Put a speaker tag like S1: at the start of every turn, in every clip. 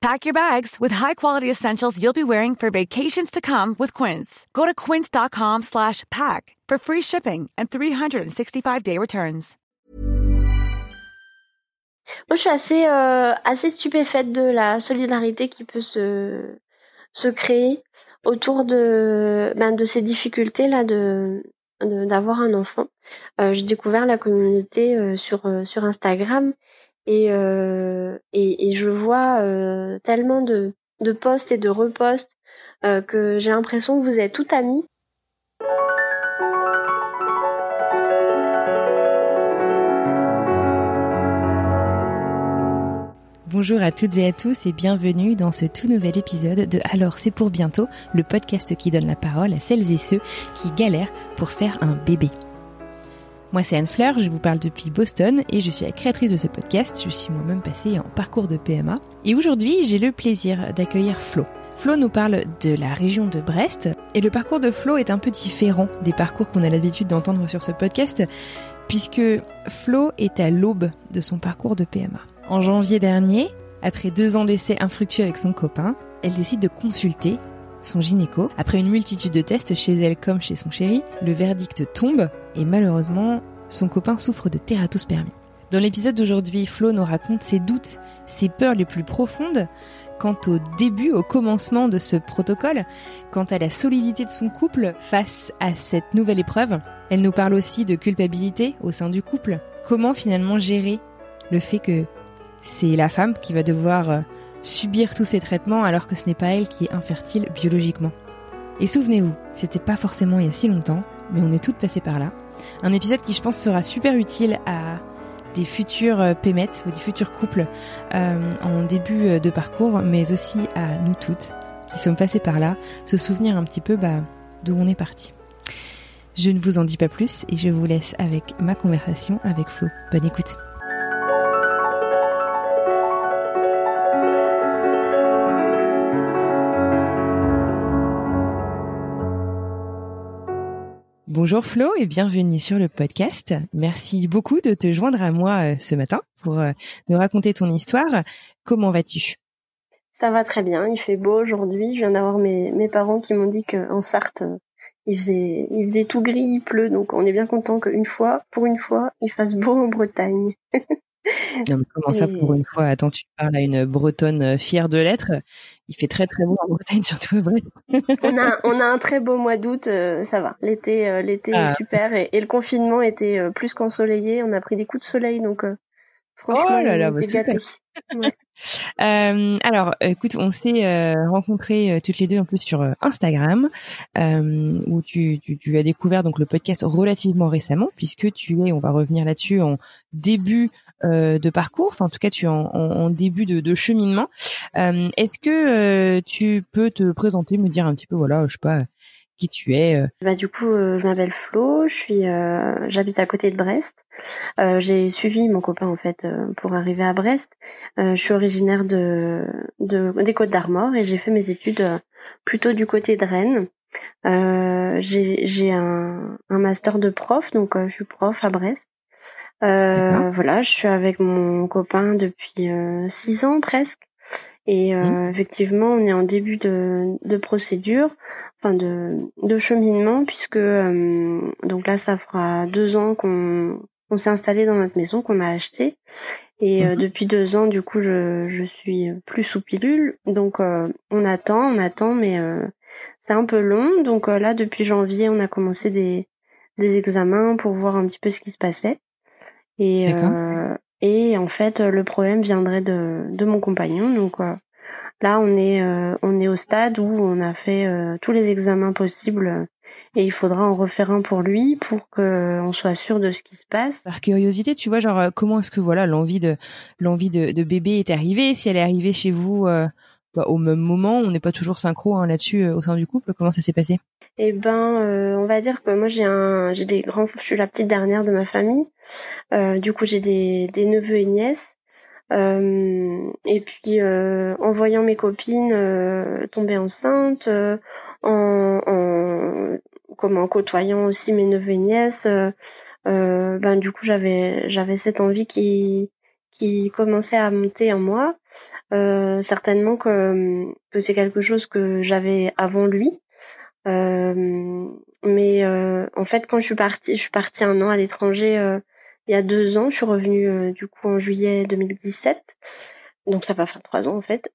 S1: Pack your bags with high-quality essentials you'll be wearing for vacations to come with Quince. Go to quince.com slash pack for free shipping and 365-day returns.
S2: Moi, je suis assez, euh, assez stupéfaite de la solidarité qui peut se, créer autour de, ben, de ces difficultés-là d'avoir un enfant. Euh, j'ai découvert la communauté euh, sur Instagram et, euh, et, je vois euh, tellement de, de posts et de reposts euh, que j'ai l'impression que vous êtes tout amis.
S3: Bonjour à toutes et à tous et bienvenue dans ce tout nouvel épisode de Alors c'est pour bientôt, le podcast qui donne la parole à celles et ceux qui galèrent pour faire un bébé. Moi, c'est Anne Fleur, je vous parle depuis Boston et je suis la créatrice de ce podcast. Je suis moi-même passée en parcours de PMA. Et aujourd'hui, j'ai le plaisir d'accueillir Flo. Flo nous parle de la région de Brest et le parcours de Flo est un peu différent des parcours qu'on a l'habitude d'entendre sur ce podcast puisque Flo est à l'aube de son parcours de PMA. En janvier dernier, après deux ans d'essais infructueux avec son copain, elle décide de consulter son gynéco. Après une multitude de tests chez elle comme chez son chéri, le verdict tombe et malheureusement, son copain souffre de tératospermie. Dans l'épisode d'aujourd'hui, Flo nous raconte ses doutes, ses peurs les plus profondes quant au début, au commencement de ce protocole, quant à la solidité de son couple face à cette nouvelle épreuve. Elle nous parle aussi de culpabilité au sein du couple. Comment finalement gérer le fait que c'est la femme qui va devoir euh, subir tous ces traitements alors que ce n'est pas elle qui est infertile biologiquement. Et souvenez-vous, c'était pas forcément il y a si longtemps, mais on est toutes passées par là. Un épisode qui je pense sera super utile à des futurs euh, pémettes ou des futurs couples euh, en début euh, de parcours, mais aussi à nous toutes qui sommes passées par là, se souvenir un petit peu bah, d'où on est parti. Je ne vous en dis pas plus et je vous laisse avec ma conversation avec Flo. Bonne écoute. Bonjour Flo et bienvenue sur le podcast. Merci beaucoup de te joindre à moi euh, ce matin pour euh, nous raconter ton histoire. Comment vas-tu?
S2: Ça va très bien, il fait beau aujourd'hui. Je viens d'avoir mes, parents qui m'ont dit qu'en Sarthe, il faisait, il faisait tout gris, il pleut, donc on est bien content qu'une fois, pour une fois, il fasse beau en Bretagne.
S3: Non, mais comment ça pour une fois? Attends, tu parles à une bretonne euh, fière de l'être. Il fait très très beau en Bretagne, surtout à Brest.
S2: on a on a un très beau mois d'août, euh, ça va. L'été euh, l'été
S3: Ah.
S2: est super et, et le confinement était euh, plus qu'ensoleillé. On a pris des coups de soleil, donc franchement
S3: Oh là là,
S2: on
S3: bah,
S2: était.
S3: Euh, alors, écoute, on s'est rencontrés toutes les deux un peu sur Instagram, où tu, tu, tu as découvert donc le podcast relativement récemment, puisque tu es, on va revenir là-dessus, en début de parcours, enfin en tout cas tu es en, en, début de, de cheminement. Euh, Est-ce que euh, tu peux te présenter, me dire un petit peu, voilà, je sais pas, qui tu es euh,
S2: Bah du coup, euh, je m'appelle Flo, je suis, euh, j'habite à côté de Brest. Euh, j'ai suivi mon copain en fait euh, pour arriver à Brest. Euh, je suis originaire de, de des Côtes d'Armor et j'ai fait mes études euh, plutôt du côté de Rennes. Euh, j'ai un, un master de prof, donc euh, je suis prof à Brest. Euh, voilà, je suis avec mon copain depuis euh, six ans presque. Et euh, effectivement, on est en début de, de procédure, enfin de, de cheminement, puisque euh, donc là, ça fera deux ans qu'on on s'est installé dans notre maison qu'on a achetée. Et euh,
S3: Mhm.
S2: depuis deux ans, du coup, je, je suis plus sous pilule. Donc, euh, on attend, on attend, mais euh, c'est un peu long. Donc euh, là, depuis janvier, on a commencé des, des examens pour voir un petit peu ce qui se passait. Et, euh, et en fait, le problème viendrait de, de mon compagnon. Donc euh, là, on est, euh, on est au stade où on a fait euh, tous les examens possibles et il faudra en refaire un pour lui pour qu'on soit sûr de ce qui se passe.
S3: Par curiosité, tu vois, genre comment est-ce que voilà l'envie de l'envie de, de bébé est arrivée? Si elle est arrivée chez vous euh, bah, au même moment, on n'est pas toujours synchro hein, là-dessus euh, au sein du couple. Comment ça s'est passé?
S2: Eh ben, on va dire que moi j'ai un, j'ai des grands, je suis la petite dernière de ma famille. du coup, j'ai des, des neveux et nièces. et puis, en voyant mes copines tomber enceintes, en, en comment côtoyant aussi mes neveux et nièces, ben du coup j'avais j'avais cette envie qui qui commençait à monter en moi. Euh, certainement que, que c'est quelque chose que j'avais avant lui. Euh, mais euh, en fait, quand je suis partie, je suis partie un an à l'étranger il y a deux ans. Je suis revenue du coup en juillet 2017. Donc ça va faire trois ans en fait.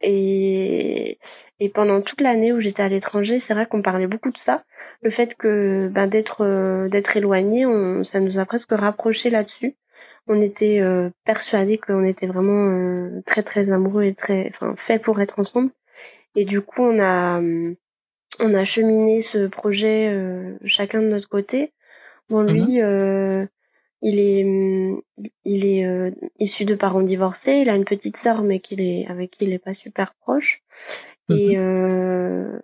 S2: et, et pendant toute l'année où j'étais à l'étranger, c'est vrai qu'on parlait beaucoup de ça. Le fait que ben, d'être d'être éloigné, on, ça nous a presque rapprochés là-dessus on était euh, persuadés qu'on était vraiment euh, très très amoureux et très enfin fait pour être ensemble et du coup on a on a cheminé ce projet euh, chacun de notre côté bon lui mhm. il est il est issu de parents divorcés il a une petite sœur mais qu'il est avec qui il est pas super proche et mhm.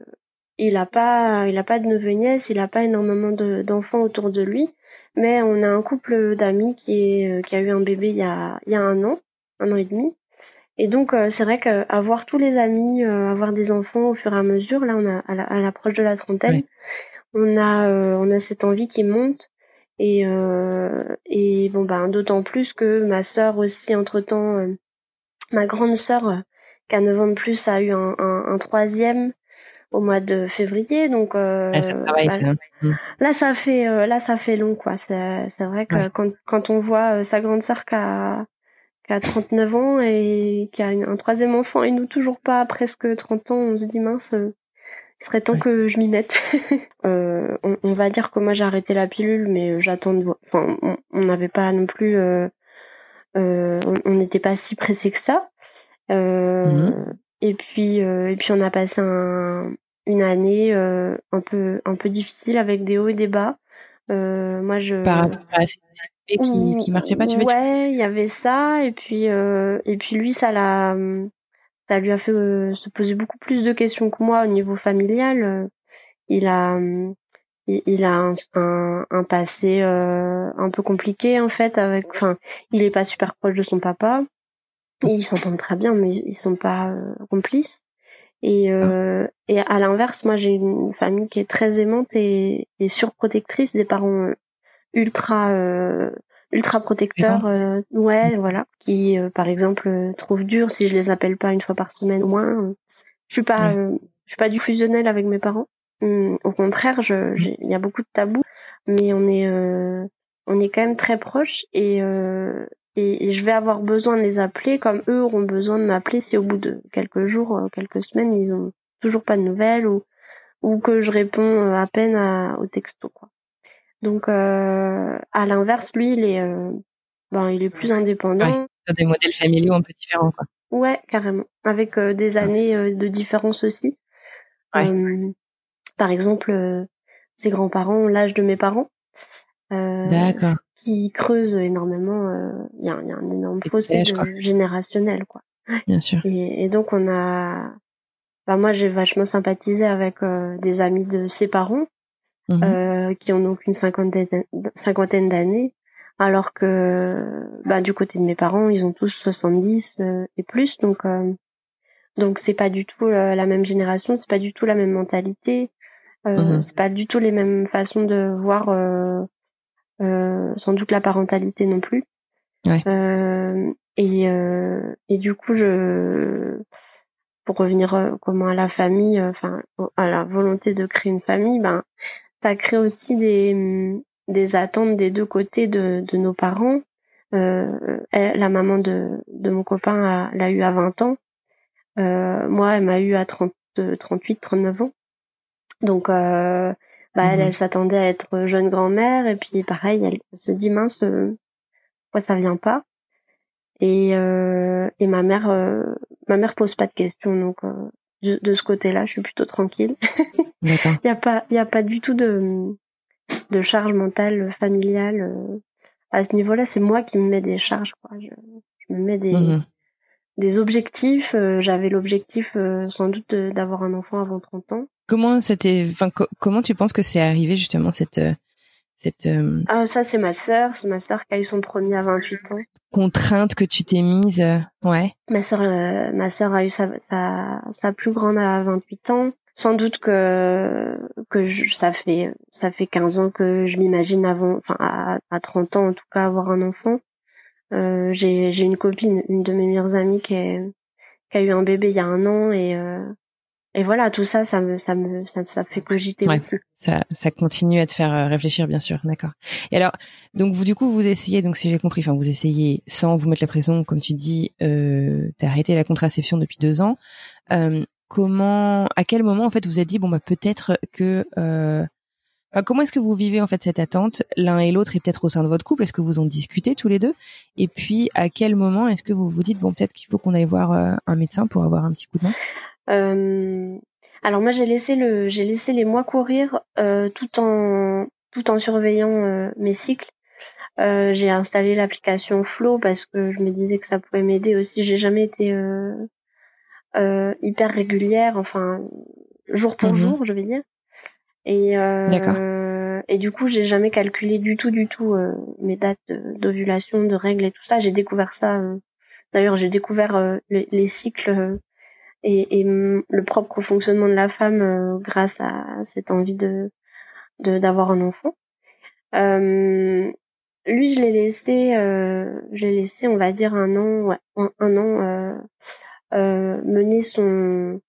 S2: il a pas il a pas de neveu nièce il a pas énormément d'enfants autour de lui mais on a un couple d'amis qui est euh, qui a eu un bébé il y a il y a un an, un an et demi. Et donc euh, c'est vrai qu'avoir tous les amis, euh, avoir des enfants au fur et à mesure, là on a à l'approche de la trentaine, on a on a cette envie qui monte. Et et bon ben d'autant plus que ma sœur aussi entre temps, ma grande sœur qui a 9 ans de plus a eu un, un, un troisième au mois de février. Donc euh, bah, mm. là ça fait euh, là ça fait long quoi. C'est c'est vrai que quand quand on voit euh, sa grande sœur qui a qui a 39 ans et qui a un troisième enfant et nous toujours pas presque 30 ans on se dit mince il serait temps que je m'y mette on, on, va dire que moi j'ai arrêté la pilule mais j'attends de voir enfin on n'avait pas non plus on n'était pas si pressé que ça mm-hmm. Et puis, et puis on a passé un, une année euh, un peu un peu difficile avec des hauts et des bas. Euh, moi je
S3: par rapport à qui qui marchait pas tu veux
S2: ouais il y avait ça et puis euh, et puis lui ça l'a ça lui a fait euh, se poser beaucoup plus de questions que moi au niveau familial. Il a il, a un, un, un passé un peu compliqué en fait avec enfin il est pas super proche de son papa. Ils s'entendent très bien mais ils sont pas complices. Et, euh, et à l'inverse, moi j'ai une famille qui est très aimante et, et surprotectrice, des parents ultra euh, ultra protecteurs, euh, ouais, voilà, qui euh, par exemple euh, trouvent dur si je les appelle pas une fois par semaine au moins. je suis pas je suis pas du fusionnel avec mes parents. Hum, au contraire, je mmh. il y a beaucoup de tabous, mais on est on est quand même très proches et et, je vais avoir besoin de les appeler comme eux auront besoin de m'appeler si au bout de quelques jours, euh, quelques semaines, ils ont toujours pas de nouvelles ou ou que je réponds euh, à peine à, au texto quoi. Donc euh, à l'inverse, lui, il est euh, ben il est plus indépendant.
S3: Ouais, des modèles familiaux un peu différents quoi.
S2: Ouais, carrément, avec des années de différence aussi. Ouais. par exemple, ses grands-parents ont l'âge de mes parents.
S3: D'accord
S2: qui creuse énormément. Euh, il y, a, y, a, un énorme fossé générationnel, quoi.
S3: Bien sûr.
S2: Et, et donc on a, bah moi j'ai vachement sympathisé avec euh, des amis de ses parents mmh euh, qui ont donc une cinquantaine, cinquantaine d'années, alors que bah du côté de mes parents ils ont tous 70 euh, et plus, donc donc c'est pas du tout la même génération, c'est pas du tout la même mentalité, mmh c'est pas du tout les mêmes façons de voir euh, sans doute la parentalité non plus.
S3: Ouais.
S2: Euh, et, euh, et du coup, je, pour revenir comment à la famille, enfin à la volonté de créer une famille, ben ça crée aussi des des attentes des deux côtés de, de nos parents. Euh, la maman de, de mon copain l'a eu à 20 ans. Euh, moi, elle m'a eu à 30, 38, 39 ans. Donc, euh, bah, elle, mhm. s'attendait à être jeune grand-mère et puis pareil, elle se dit mince, euh, pourquoi ça vient pas Et euh, et ma mère, euh, ma mère pose pas de questions donc euh, de, de, ce côté-là, je suis plutôt tranquille. Il y a pas, il y a pas du tout de de charge mentale familiale à ce niveau-là. C'est moi qui me mets des charges, quoi. Je, je me mets des mhm. des objectifs. J'avais l'objectif sans doute d'avoir un enfant avant 30 ans.
S3: comment c'était, enfin, comment tu penses que c'est arrivé justement cette cette
S2: ah ça c'est ma sœur, c'est ma sœur qui a eu son premier à 28 ans.
S3: Contrainte que tu t'es mise, ouais.
S2: Ma sœur, ma sœur a eu sa, sa sa plus grande à 28 ans sans doute que que ça fait ça fait 15 ans que je m'imagine avant enfin à, à 30 ans en tout cas avoir un enfant euh, j'ai j'ai une copine une de mes meilleures amies qui est qui a eu un bébé il y a un an et euh, et voilà tout ça ça me ça me ça, ça fait cogiter aussi.
S3: ça ça continue à te faire euh, réfléchir bien sûr d'accord. Et alors donc vous du coup vous essayez donc si j'ai compris enfin vous essayez sans vous mettre la pression comme tu dis euh, d'arrêter la contraception depuis deux ans. Euh, comment, à quel moment en fait vous avez dit bon bah peut-être que euh, comment est-ce que vous vivez en fait cette attente l'un et l'autre et peut-être au sein de votre couple? Est-ce que vous en discutez tous les deux? Et puis à quel moment est-ce que vous vous dites bon peut-être qu'il faut qu'on aille voir euh, un médecin pour avoir un petit coup de main?
S2: Alors moi j'ai laissé le j'ai laissé les mois courir euh, tout en tout en surveillant euh, mes cycles. j'ai installé l'application Flow parce que je me disais que ça pouvait m'aider aussi. J'ai jamais été euh, hyper régulière, enfin jour pour mhm. jour, je vais dire. Et euh, et du coup, j'ai jamais calculé du tout, du tout euh, mes dates d'ovulation, de règles et tout ça. J'ai découvert ça. Euh, d'ailleurs, j'ai découvert les, cycles et, et le propre fonctionnement de la femme grâce à cette envie de d'avoir un enfant. lui, je l'ai laissé, euh, je l'ai laissé, on va dire un an, ouais, un, an euh, mener son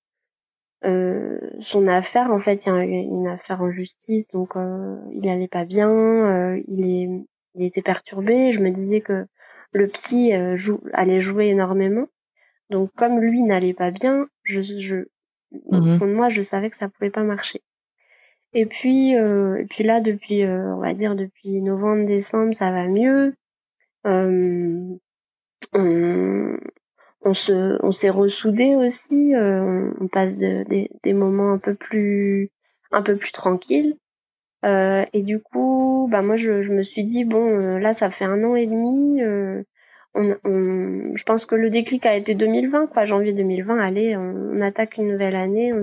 S2: euh, son affaire. En fait, il y a une affaire en justice, donc euh, il allait pas bien, il est il était perturbé. Je me disais que le psy allait jouer énormément. Donc comme lui n'allait pas bien, je, je au mmh fond de moi, je savais que ça pouvait pas marcher. Et puis, et puis là, depuis, on va dire depuis novembre, décembre, ça va mieux. on, on se on s'est ressoudé aussi euh, on passe des, des moments un peu plus un peu plus tranquilles euh, et du coup bah moi je, je me suis dit bon euh, là ça fait un an et demi on, on, je pense que le déclic a été 2020 quoi. Janvier 2020 allez on, attaque une nouvelle année on,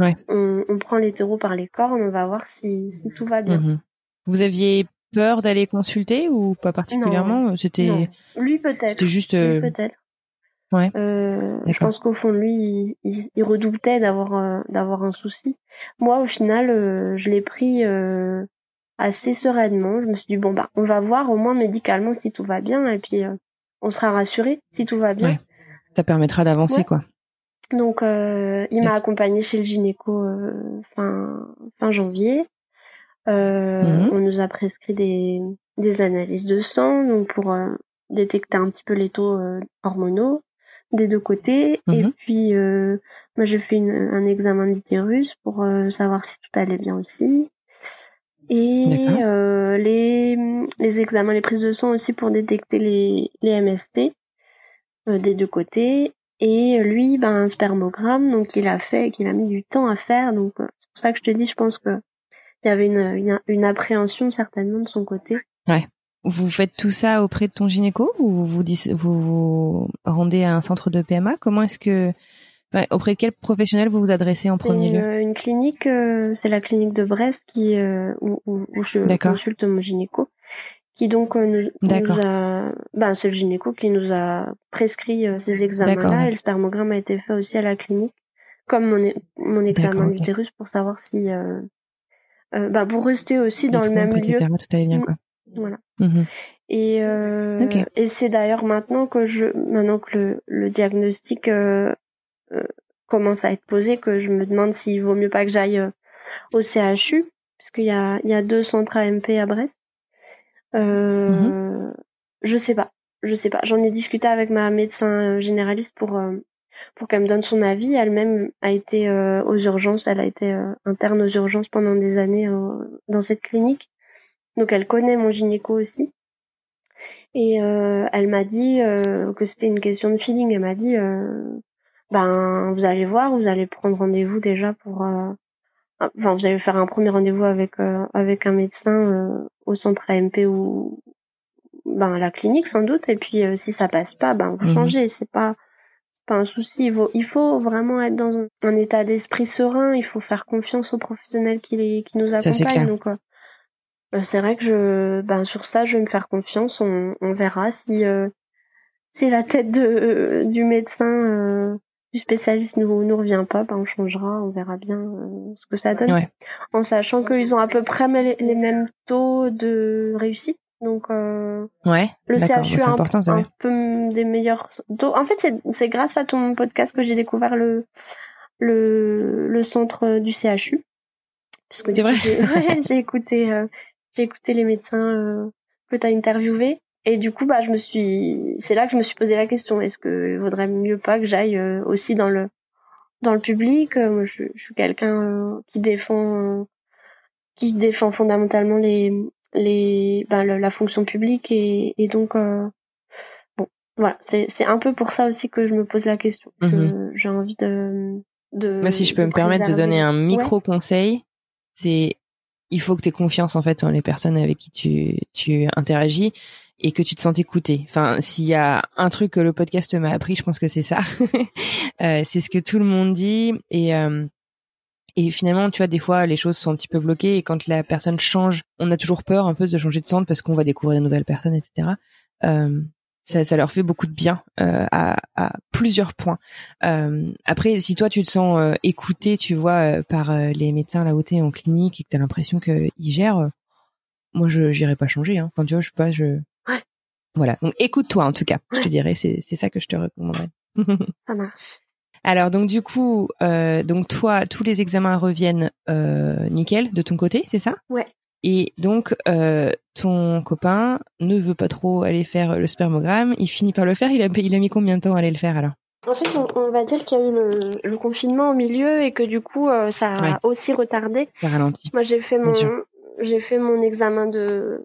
S2: ouais. on, on prend les taureaux par les cornes on va voir si, si tout va bien.
S3: Mhm. vous aviez peur d'aller consulter ou pas particulièrement? C'était
S2: lui peut-être.
S3: c'était juste
S2: peut-être. Euh, je pense qu'au fond de lui, il, redoutait d'avoir euh, d'avoir un souci. Moi, au final, euh, je l'ai pris assez sereinement. Je me suis dit bon bah, on va voir au moins médicalement si tout va bien. Et puis on sera rassuré si tout va bien.
S3: Ça permettra d'avancer quoi.
S2: Donc, il m'a accompagné chez le gynéco fin fin janvier. Mmh on nous a prescrit des des analyses de sang donc pour détecter un petit peu les taux hormonaux des deux côtés. Et mhm. puis, euh, moi, j'ai fait un examen d'utérus pour euh, savoir si tout allait bien aussi. Et euh, les, les examens, les prises de sang aussi pour détecter les, les MST euh, des deux côtés. Et lui, ben, un spermogramme, donc il a fait, qu'il a mis du temps à faire. Donc, c'est pour ça que je te dis, je pense que il y avait une, une, une appréhension certainement de son côté.
S3: Ouais. Vous faites tout ça auprès de ton gynéco ou vous vous, vous, vous rendez à un centre de PMA Comment est-ce que auprès de quel professionnel vous vous adressez en premier lieu
S2: euh, Une clinique, euh, c'est la clinique de Brest qui euh, où, où, je consulte mon gynéco, qui donc nous, a, ben c'est le gynéco qui nous a prescrit ces examens-là et le spermogramme a été fait aussi à la clinique, comme mon, mon examen d'utérus pour savoir si bah pour rester aussi dans le même lieu.
S3: Tout allait bien, quoi.
S2: Voilà. Mmh et euh, et c'est d'ailleurs maintenant que je maintenant que le, le diagnostic euh, euh, commence à être posé que je me demande s'il vaut mieux pas que j'aille euh, au CHU puisqu'il y a il y a deux centres AMP à Brest. Euh, mmh Je sais pas, je sais pas. J'en ai discuté avec ma médecin généraliste pour pour qu'elle me donne son avis. Elle-même a été aux urgences, elle a été interne aux urgences pendant des années dans cette clinique. Donc elle connaît mon gynéco aussi. Et euh, elle m'a dit euh, que c'était une question de feeling. Elle m'a dit, euh, ben vous allez voir, vous allez prendre rendez-vous déjà pour, enfin vous allez faire un premier rendez-vous avec avec un médecin au centre AMP ou ben à la clinique sans doute. Et puis si ça passe pas, ben vous mhm. changez. C'est pas pas un souci. Il faut, il faut vraiment être dans un, état d'esprit serein. Il faut faire confiance aux professionnels qui, qui nous accompagnent. Donc, euh, euh, c'est vrai que je, ben sur ça, je vais me faire confiance. On, on verra si euh, si la tête de du médecin du spécialiste nous nous revient pas, ben on changera, on verra bien ce que ça donne. En sachant qu'ils ont à peu près les mêmes taux de réussite. Donc, euh,
S3: ouais,
S2: le CHU a un, un peu des meilleurs. En fait, c'est grâce à ton podcast que j'ai découvert le, le, le centre du CHU.
S3: C'est vrai.
S2: J'ai écouté, euh, j'ai écouté les médecins euh, que tu as interviewés. Et du coup, bah, je me suis, c'est là que je me suis posé la question. Est-ce que vaudrait mieux pas que j'aille euh, aussi dans le, dans le public? Moi, je, je suis quelqu'un qui défend, qui défend fondamentalement les, les ben, la, fonction publique et, et donc euh, bon voilà c'est c'est un peu pour ça aussi que je me pose la question mhm. j'ai envie de de
S3: moi si je peux me permettre de donner un micro conseil c'est il faut que tu aies confiance en fait en les personnes avec qui tu tu interagis et que tu te sens écouté. Enfin, s'il y a un truc que le podcast m'a appris, je pense que c'est ça. euh, c'est ce que tout le monde dit et euh, et finalement, tu vois, des fois, les choses sont un petit peu bloquées et quand la personne change, on a toujours peur un peu de changer de centre parce qu'on va découvrir de nouvelles personnes, etc. Euh, ça, ça, leur fait beaucoup de bien euh, à, à, plusieurs points. Euh, après, si toi tu te sens euh, écouté, tu vois, euh, par euh, les médecins là où t'es en clinique et que t'as l'impression qu'ils gèrent, moi je j'irai pas changer. Hein. Enfin, tu vois, je sais pas, je. Voilà. Donc écoute-toi en tout cas. Je te dirais, c'est c'est ça que je te recommanderais.
S2: ça marche.
S3: Alors donc du coup, euh, donc toi, tous les examens reviennent euh, nickel de ton côté, c'est ça?
S2: Ouais.
S3: Et donc euh, ton copain ne veut pas trop aller faire le spermogramme, il finit par le faire. Il a, il a mis combien de temps à aller le faire alors?
S2: En fait, on, va dire qu'il y a eu le, confinement au milieu et que du coup, ça a aussi retardé.
S3: Ça ralentit.
S2: Moi, j'ai fait mon j'ai fait mon examen de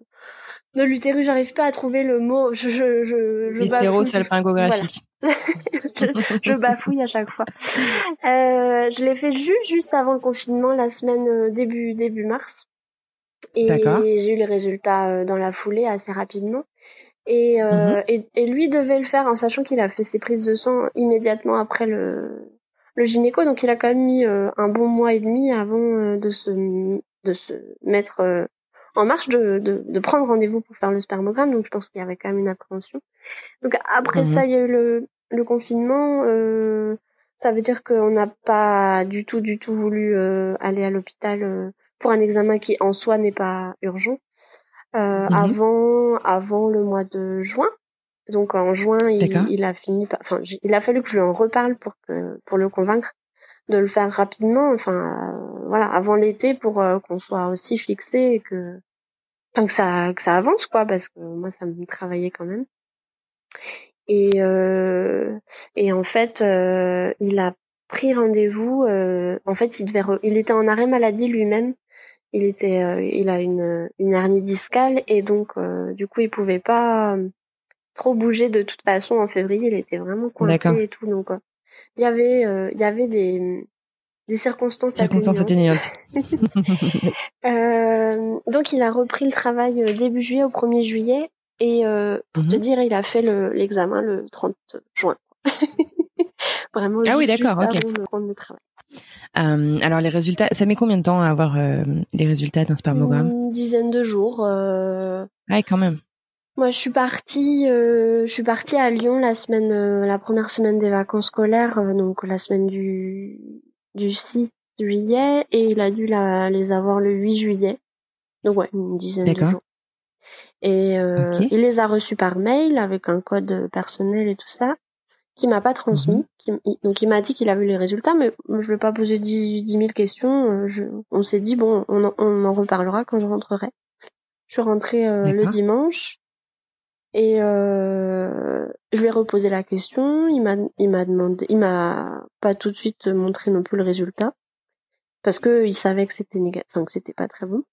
S2: de l'utérus, j'arrive pas à trouver le mot. Je je je, je
S3: L'hystérosalpingographie.
S2: je, bafouille à chaque fois. Euh, je l'ai fait juste juste avant le confinement, la semaine euh, début début mars. Et j'ai eu les résultats euh, dans la foulée assez rapidement. Et, euh, mhm. et, et, lui devait le faire en sachant qu'il a fait ses prises de sang immédiatement après le, le gynéco. Donc il a quand même mis un bon mois et demi avant de se de se mettre en marche de, de, de prendre rendez-vous pour faire le spermogramme. Donc je pense qu'il y avait quand même une appréhension. Donc après mhm. ça, il y a eu le, le confinement. Euh, ça veut dire qu'on n'a pas du tout, du tout voulu euh, aller à l'hôpital euh, pour un examen qui en soi n'est pas urgent. Euh, mhm. Avant, avant le mois de juin. Donc en juin, il, il a fini. Enfin, il a fallu que je lui en reparle pour que pour le convaincre de le faire rapidement. Enfin, voilà, avant l'été pour qu'on soit aussi fixé et que, enfin, que ça que ça avance quoi, parce que moi ça me travaillait quand même. Et, euh, et en fait, euh, il a pris rendez-vous. Euh, en fait, il devait, il était en arrêt maladie lui-même. Il était, euh, il a une, une hernie discale et donc du coup, il pouvait pas trop bouger de toute façon en février. Il était vraiment coincé et tout. Donc, il y avait, il y avait des des circonstances,
S3: circonstances atténuantes.
S2: euh, donc il a repris le travail début juillet au 1er juillet et euh, pour te mhm. dire, il a fait l'examen le, 30 juin. Vraiment
S3: ah oui, d'accord,
S2: ok. avant le travail.
S3: Euh, alors les résultats, ça met combien de temps à avoir euh, les résultats d'un spermogramme?
S2: Une dizaine de jours. Euh...
S3: Ouais, quand même.
S2: Moi, je suis partie, euh, je suis partie à Lyon la semaine, euh, la première semaine des vacances scolaires, euh, donc la semaine du du 6 juillet, et il a dû la, les avoir le 8 juillet. Donc ouais, une dizaine de jours. Et euh, il les a reçus par mail avec un code personnel et tout ça, qui m'a pas transmis. Mhm. donc il m'a dit qu'il a vu les résultats, mais je ai pas posé dix, mille questions. Euh, je, on s'est dit bon, on en, on en, reparlera quand je rentrerai. Je suis rentrée euh, le dimanche et euh, je lui ai reposé la question. Il m'a, il m'a demandé, il m'a pas tout de suite montré non plus le résultat parce que il savait que c'était négatif, enfin que c'était pas très bon.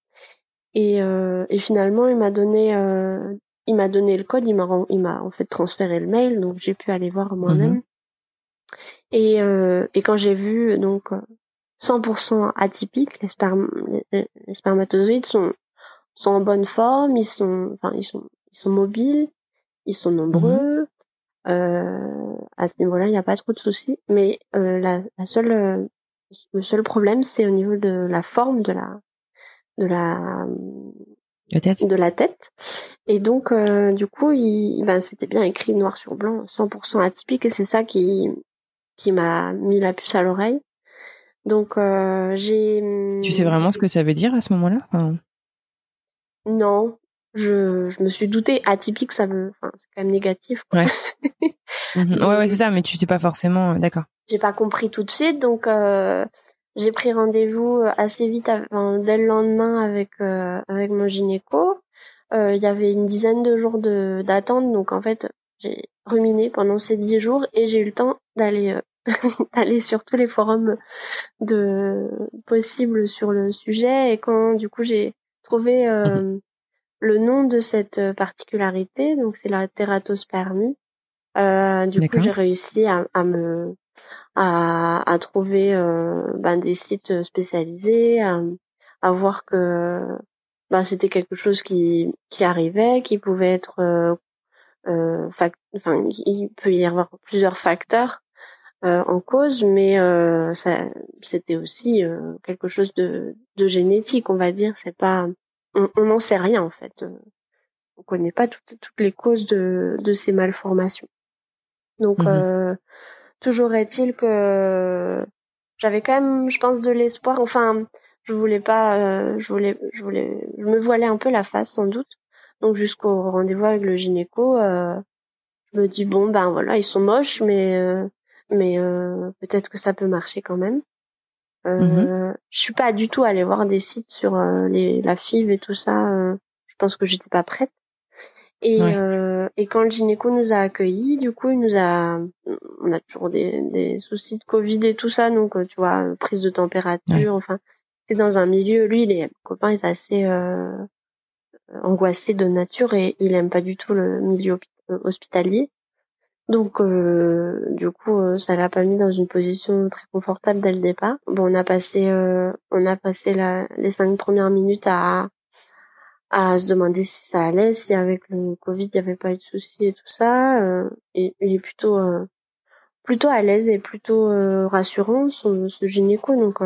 S2: Et, euh, et finalement, il m'a donné, euh, il m'a donné le code, il m'a, il m'a en fait transféré le mail, donc j'ai pu aller voir moi-même. Mhm. Et, euh, et quand j'ai vu donc 100% atypique, les, sperm les, spermatozoïdes sont sont en bonne forme, ils sont, enfin ils sont ils sont mobiles, ils sont nombreux. Euh, à ce niveau-là, il n'y a pas trop de soucis. Mais euh, la, la, seule, le seul problème, c'est au niveau de la forme de la, de la,
S3: tête.
S2: de la tête. Et donc, euh, du coup, il, ben, c'était bien écrit noir sur blanc, 100% atypique, et c'est ça qui, qui m'a mis la puce à l'oreille. Donc, euh, j'ai.
S3: Tu sais vraiment ce que ça veut dire à ce moment-là?
S2: Non, je, je me suis douté atypique, ça veut, enfin, c'est quand même négatif.
S3: Quoi. Ouais. Mhm. ouais, ouais, c'est ça, mais tu t'es pas forcément euh, d'accord.
S2: J'ai pas compris tout de suite, donc euh, j'ai pris rendez-vous euh, assez vite, enfin, dès le lendemain avec euh, avec mon gynéco. Euh, il y avait une dizaine de jours de d'attente, donc en fait j'ai ruminé pendant ces dix jours et j'ai eu le temps d'aller d'aller sur tous les forums de possibles sur le sujet et quand du coup j'ai trouvé mhm le nom de cette euh, particularité, donc c'est la tératospermie. Euh, du coup, j'ai réussi à, à me à, à trouver euh, ben, des sites spécialisés, à, à voir que ben, c'était quelque chose qui qui arrivait, qui pouvait être euh, euh enfin il peut y avoir plusieurs facteurs euh, en cause, mais euh, ça c'était aussi quelque chose de, de génétique, on va dire. C'est pas on n'en sait rien en fait. On connaît pas toutes, toutes les causes de, de ces malformations. Donc mmh euh, toujours est-il que j'avais quand même, je pense, de l'espoir. Enfin, je voulais pas, euh, je voulais, je voulais, je me voilais un peu la face sans doute. Donc jusqu'au rendez-vous avec le gynéco, euh, je me dis bon ben voilà, ils sont moches, mais euh, mais euh, peut-être que ça peut marcher quand même. Mmh euh, Je suis pas du tout allée voir des sites sur euh, les, la FIV et tout ça. Euh, je pense que j'étais pas prête. Et, euh, et quand le gynéco nous a accueillis, du coup, il nous a, on a toujours des, des soucis de Covid et tout ça, donc tu vois, prise de température, enfin, c'est dans un milieu. Lui, il est, copain est assez angoissé de nature et il aime pas du tout le milieu hospitalier. Donc, euh, du coup, euh, ça l'a pas mis dans une position très confortable dès le départ. Bon, on a passé, euh, on a passé la, les cinq premières minutes à à se demander si ça allait, si avec le Covid il y avait pas eu de soucis et tout ça. et il est plutôt plutôt à l'aise et plutôt rassurant ce, ce gynéco. Donc,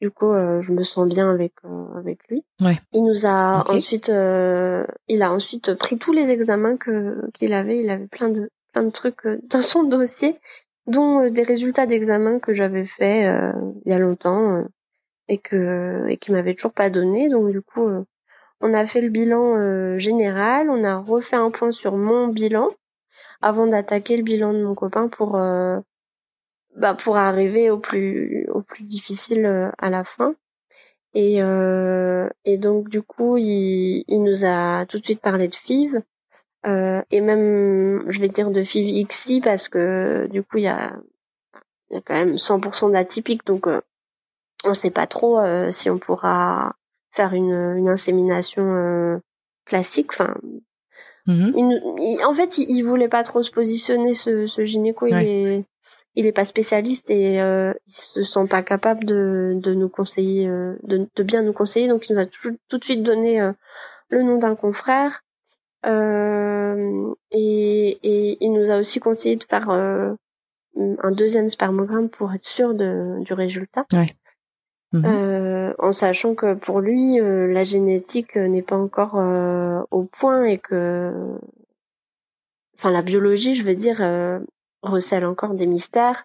S2: du coup, je me sens bien avec avec lui.
S3: Ouais.
S2: Il nous a ensuite, il a ensuite pris tous les examens que qu'il avait. Il avait plein de plein de trucs euh, dans son dossier, dont euh, des résultats d'examen que j'avais fait euh, il y a longtemps et que et qui m'avait toujours pas donné. Donc du coup, on a fait le bilan général, on a refait un point sur mon bilan avant d'attaquer le bilan de mon copain pour bah pour arriver au plus au plus difficile à la fin. Et, et donc du coup, il, il nous a tout de suite parlé de FIV. Euh, et même, je vais dire de FIV-XI parce que du coup, il y a, y a quand même 100% d'atypique, donc euh, on sait pas trop euh, si on pourra faire une, une insémination euh, classique. Enfin, mm-hmm. en fait, il, il, voulait pas trop se positionner ce, ce gynéco. Il est, il est pas spécialiste et euh, il se sent pas capable de, de nous conseiller, de, de, bien nous conseiller. Donc, il nous a tout, tout de suite donné le nom d'un confrère. Euh, et, et, il nous a aussi conseillé de faire euh, un deuxième spermogramme pour être sûr de, du résultat.
S3: Ouais.
S2: Mhm. Euh, en sachant que pour lui, euh, la génétique n'est pas encore euh, au point et que, enfin, la biologie, je veux dire, recèle encore des mystères.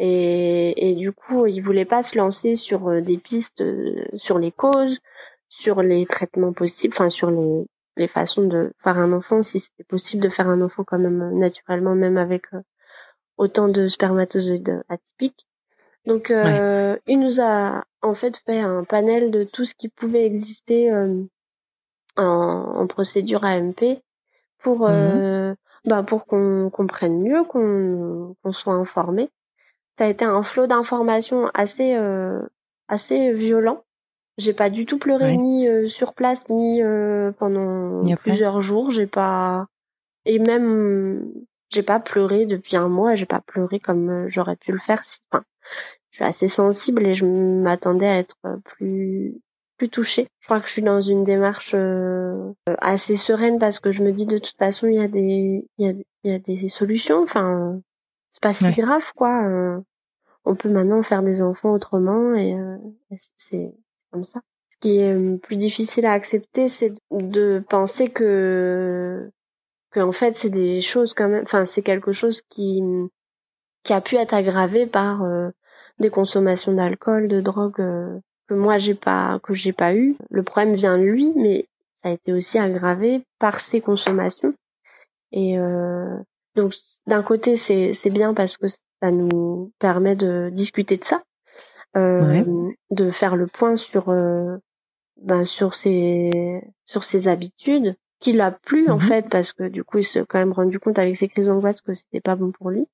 S2: Et, et, du coup, il voulait pas se lancer sur des pistes, sur les causes, sur les traitements possibles, enfin sur les, les façons de faire un enfant, si c'était possible de faire un enfant quand même euh, naturellement, même avec euh, autant de spermatozoïdes atypiques. Donc, euh, il nous a en fait fait un panel de tout ce qui pouvait exister en, procédure AMP pour mhm. bah, pour qu'on comprenne mieux, qu'on qu'on soit informé. Ça a été un flot d'informations assez assez violent j'ai pas du tout pleuré ni euh, sur place ni euh, pendant plusieurs jours. J'ai pas et même j'ai pas pleuré depuis un mois. J'ai pas pleuré comme euh, j'aurais pu le faire. Si... Enfin, je suis assez sensible et je m'attendais à être plus plus touchée. Je crois que je suis dans une démarche euh, assez sereine parce que je me dis de toute façon il y a des il y a, il y a des solutions. Enfin, c'est pas si grave quoi. Euh, on peut maintenant faire des enfants autrement et, et c'est comme ça. Ce qui est plus difficile à accepter, c'est de penser que que en fait c'est des choses quand même. Enfin, c'est quelque chose qui qui a pu être aggravé par euh, des consommations d'alcool, de drogue euh, que moi j'ai pas que j'ai pas eu. Le problème vient de lui, mais ça a été aussi aggravé par ses consommations. Et euh, donc d'un côté c'est c'est bien parce que ça nous permet de discuter de ça, de faire le point sur ben sur ses sur ses habitudes qu'il a plus en mmh fait parce que du coup il s'est quand même rendu compte avec ses crises d'angoisse que c'était pas bon pour lui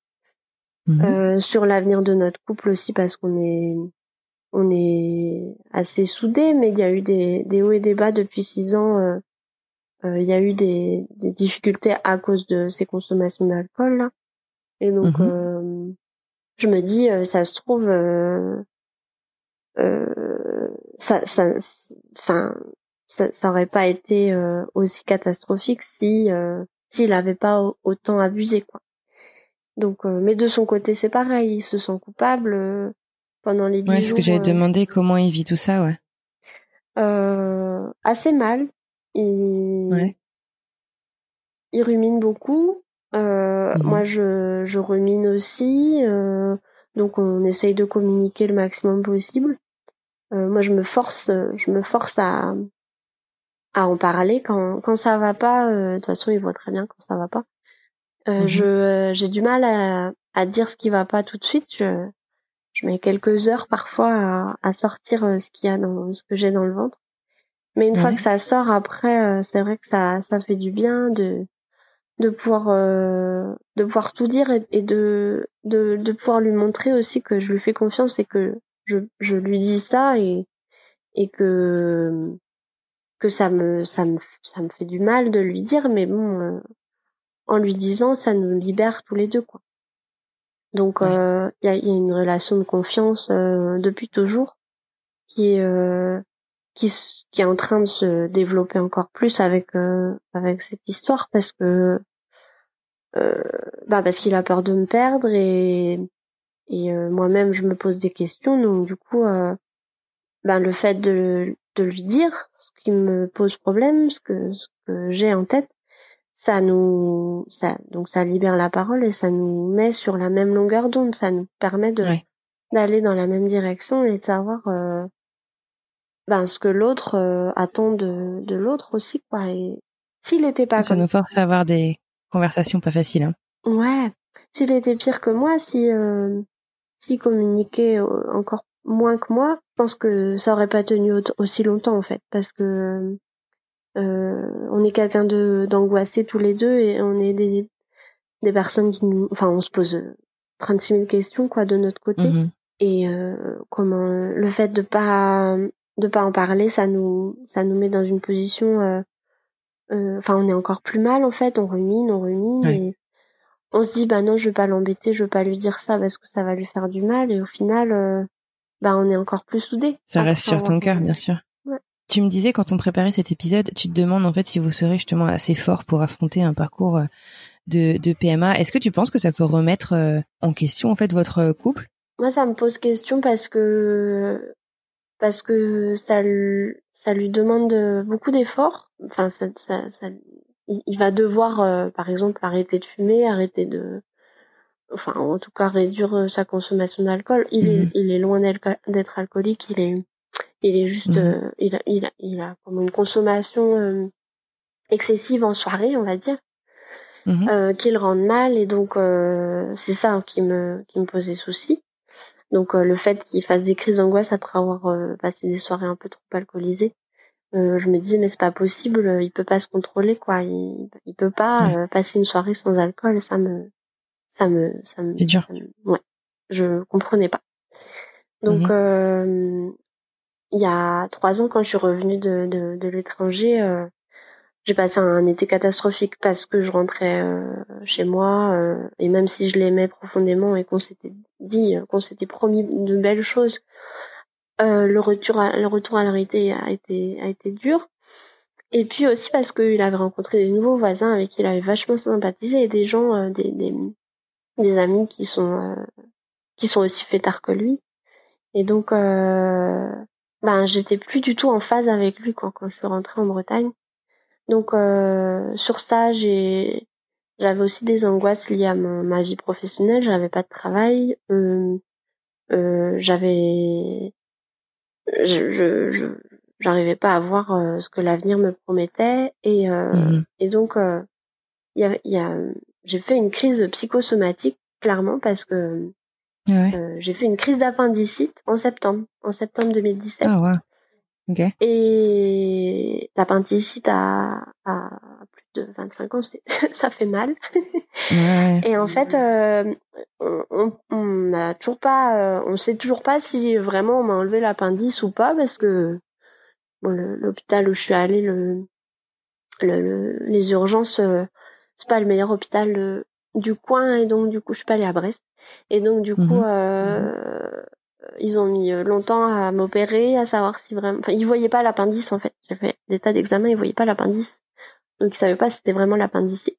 S2: Mhm. Euh, sur l'avenir de notre couple aussi parce qu'on est on est assez soudés, mais il y a eu des, des hauts et des bas depuis six ans. Euh, euh, il y a eu des, des, difficultés à cause de ces consommations d'alcool là. Et donc mhm. je me dis, ça se trouve, ça, ça, enfin, ça, ça aurait pas été aussi catastrophique si s'il avait pas autant abusé quoi. Donc, euh, mais de son côté, c'est pareil, il se sent coupable euh, pendant les dix
S3: ouais,
S2: jours.
S3: ce que j'avais euh, demandé, comment il vit tout ça, ouais.
S2: Euh, assez mal. Il, ouais. il rumine beaucoup. Euh, mhm. Moi, je, je rumine aussi. donc, on essaye de communiquer le maximum possible. Moi, je me force, je me force à à en parler quand quand ça va pas. de toute façon, il voit très bien quand ça va pas. Euh, mmh je j'ai du mal à, à dire ce qui va pas tout de suite. Je, je mets quelques heures parfois à, à sortir euh, ce qu'il y a dans ce que j'ai dans le ventre. Mais une fois que ça sort après, euh, c'est vrai que ça ça fait du bien de de pouvoir de pouvoir tout dire et, et, de, de de pouvoir lui montrer aussi que je lui fais confiance et que je je lui dis ça et et que que ça me ça me ça me fait du mal de lui dire mais bon en lui disant ça nous libère tous les deux quoi. Donc il euh, y, a, y, a, une relation de confiance euh, depuis toujours qui est euh, qui, qui est en train de se développer encore plus avec avec cette histoire parce que bah parce qu'il a peur de me perdre et et moi-même je me pose des questions. Donc du coup ben le fait de de lui dire ce qui me pose problème ce que ce que j'ai en tête ça nous ça donc ça libère la parole et ça nous met sur la même longueur d'onde. Ça nous permet de d'aller dans la même direction et de savoir euh, ben ce que l'autre euh, attend de de l'autre aussi quoi. Et s'il était pas
S3: ça nous force à avoir des conversations pas faciles hein.
S2: ouais. S'il était pire que moi si euh, s'il communiquait euh, encore moins que moi je pense que ça aurait pas tenu aussi longtemps en fait parce que euh, on est quelqu'un de d'angoissé tous les deux et on est des des personnes qui nous, enfin, on se pose 36 000 questions quoi de notre côté. Mhm. Et euh, comment le fait de pas de pas en parler, ça nous ça nous met dans une position, euh, euh, enfin, on est encore plus mal en fait. On rumine, on rumine et on se dit bah non, je vais pas l'embêter, je vais pas lui dire ça parce que ça va lui faire du mal. Et au final, bah on est encore plus soudés.
S3: Ça reste sur ton cœur, bien sûr. Tu me disais quand on préparait cet épisode, tu te demandes en fait si vous serez justement assez fort pour affronter un parcours euh, de, de PMA. Est-ce que tu penses que ça peut remettre euh, en question en fait votre couple?
S2: Moi, ça me pose question parce que parce que ça lui, ça lui demande beaucoup d'efforts. Enfin, ça, ça, ça, il va devoir, euh, par exemple, arrêter de fumer, arrêter de, enfin, en tout cas, réduire sa consommation d'alcool. Il est, mhm. il est loin d'être alcoolique. Il est, il est juste, mhm. euh, il, a, il, a, il a comme une consommation euh, excessive en soirée, on va dire, mmh. euh, qui le rend mal et donc euh, c'est ça qui me qui me posait souci. Donc le fait qu'il fasse des crises d'angoisse après avoir passé des soirées un peu trop alcoolisées, je me disais mais c'est pas possible, il peut pas se contrôler quoi, il, il peut pas passer une soirée sans alcool, ça me ça me ça me,
S3: c'est dur.
S2: ouais, je comprenais pas. Donc mmh il y a trois ans, quand je suis revenue de, de, de l'étranger, euh, j'ai passé un été catastrophique parce que je rentrais euh, chez moi euh, et même si je l'aimais profondément et qu'on s'était dit, qu'on s'était promis de belles choses, Euh, le retour à, le retour à la réalité a été a été dur. Et puis aussi parce qu'il avait rencontré des nouveaux voisins avec qui il avait vachement sympathisé et des gens, euh, des, des, des amis qui sont euh, qui sont aussi fêtards que lui. Et donc, euh, ben j'étais plus du tout en phase avec lui quand quand je suis rentrée en Bretagne. Donc sur ça, j'ai j'avais aussi des angoisses liées à ma, vie professionnelle. J'avais pas de travail. Euh, j'avais je, je, j'arrivais pas à voir euh, ce que l'avenir me promettait et euh, mhm. et donc euh, il y a, y a j'ai fait une crise psychosomatique clairement parce que j'ai fait une crise d'appendicite en septembre en septembre 2017 ah
S3: ouais.
S2: et l'appendicite à plus de 25 ans ça fait mal et en fait on, on a toujours pas on sait toujours pas si vraiment on m'a enlevé l'appendice ou pas parce que l'hôpital où je suis allée, le, le, les urgences, euh, c'est pas le meilleur hôpital euh, du coin et donc du coup je suis pas allée à Brest. Et donc du coup mhm. euh, ils ont mis longtemps à m'opérer, à savoir si vraiment, enfin ils voyaient pas l'appendice en fait. J'ai fait des tas d'examens, ils voyaient pas l'appendice, donc ils savaient pas si c'était vraiment l'appendicite.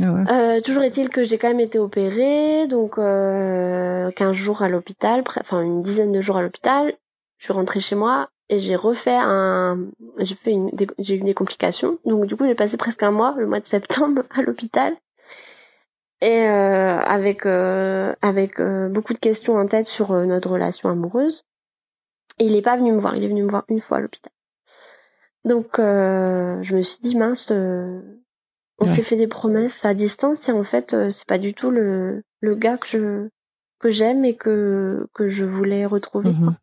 S2: Ah toujours est-il que j'ai quand même été opérée, donc euh, 15 jours à l'hôpital, enfin une dizaine de jours à l'hôpital. Je suis rentrée chez moi et j'ai refait un j'ai fait une j'ai eu des complications. Donc du coup j'ai passé presque un mois le mois de septembre à l'hôpital. Et euh, avec euh, avec euh, beaucoup de questions en tête sur notre relation amoureuse. Et il est pas venu me voir. Il est venu me voir une fois à l'hôpital donc je me suis dit mince on s'est fait des promesses à distance et en fait c'est pas du tout le le gars que je que j'aime et que que je voulais retrouver mm-hmm.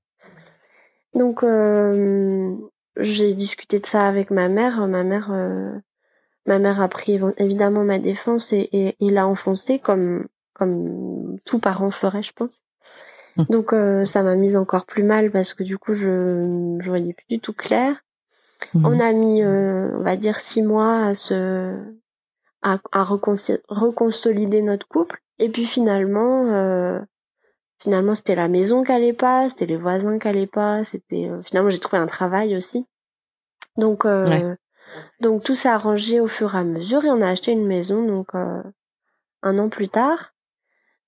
S2: Donc euh, j'ai discuté de ça avec ma mère. Ma mère, euh, ma mère a pris évidemment ma défense et, et, et l'a enfoncé comme comme tout parent ferait, je pense. Mmh. Donc euh, ça m'a mise encore plus mal parce que du coup je je voyais plus du tout clair. Mmh. On a mis, on va dire, six mois à se à, à reconsolider notre couple. Et puis finalement, finalement c'était la maison qui allait pas, c'était les voisins qui allaient pas, c'était euh, finalement j'ai trouvé un travail aussi. Donc euh, donc tout s'est arrangé au fur et à mesure et on a acheté une maison donc euh, un an plus tard,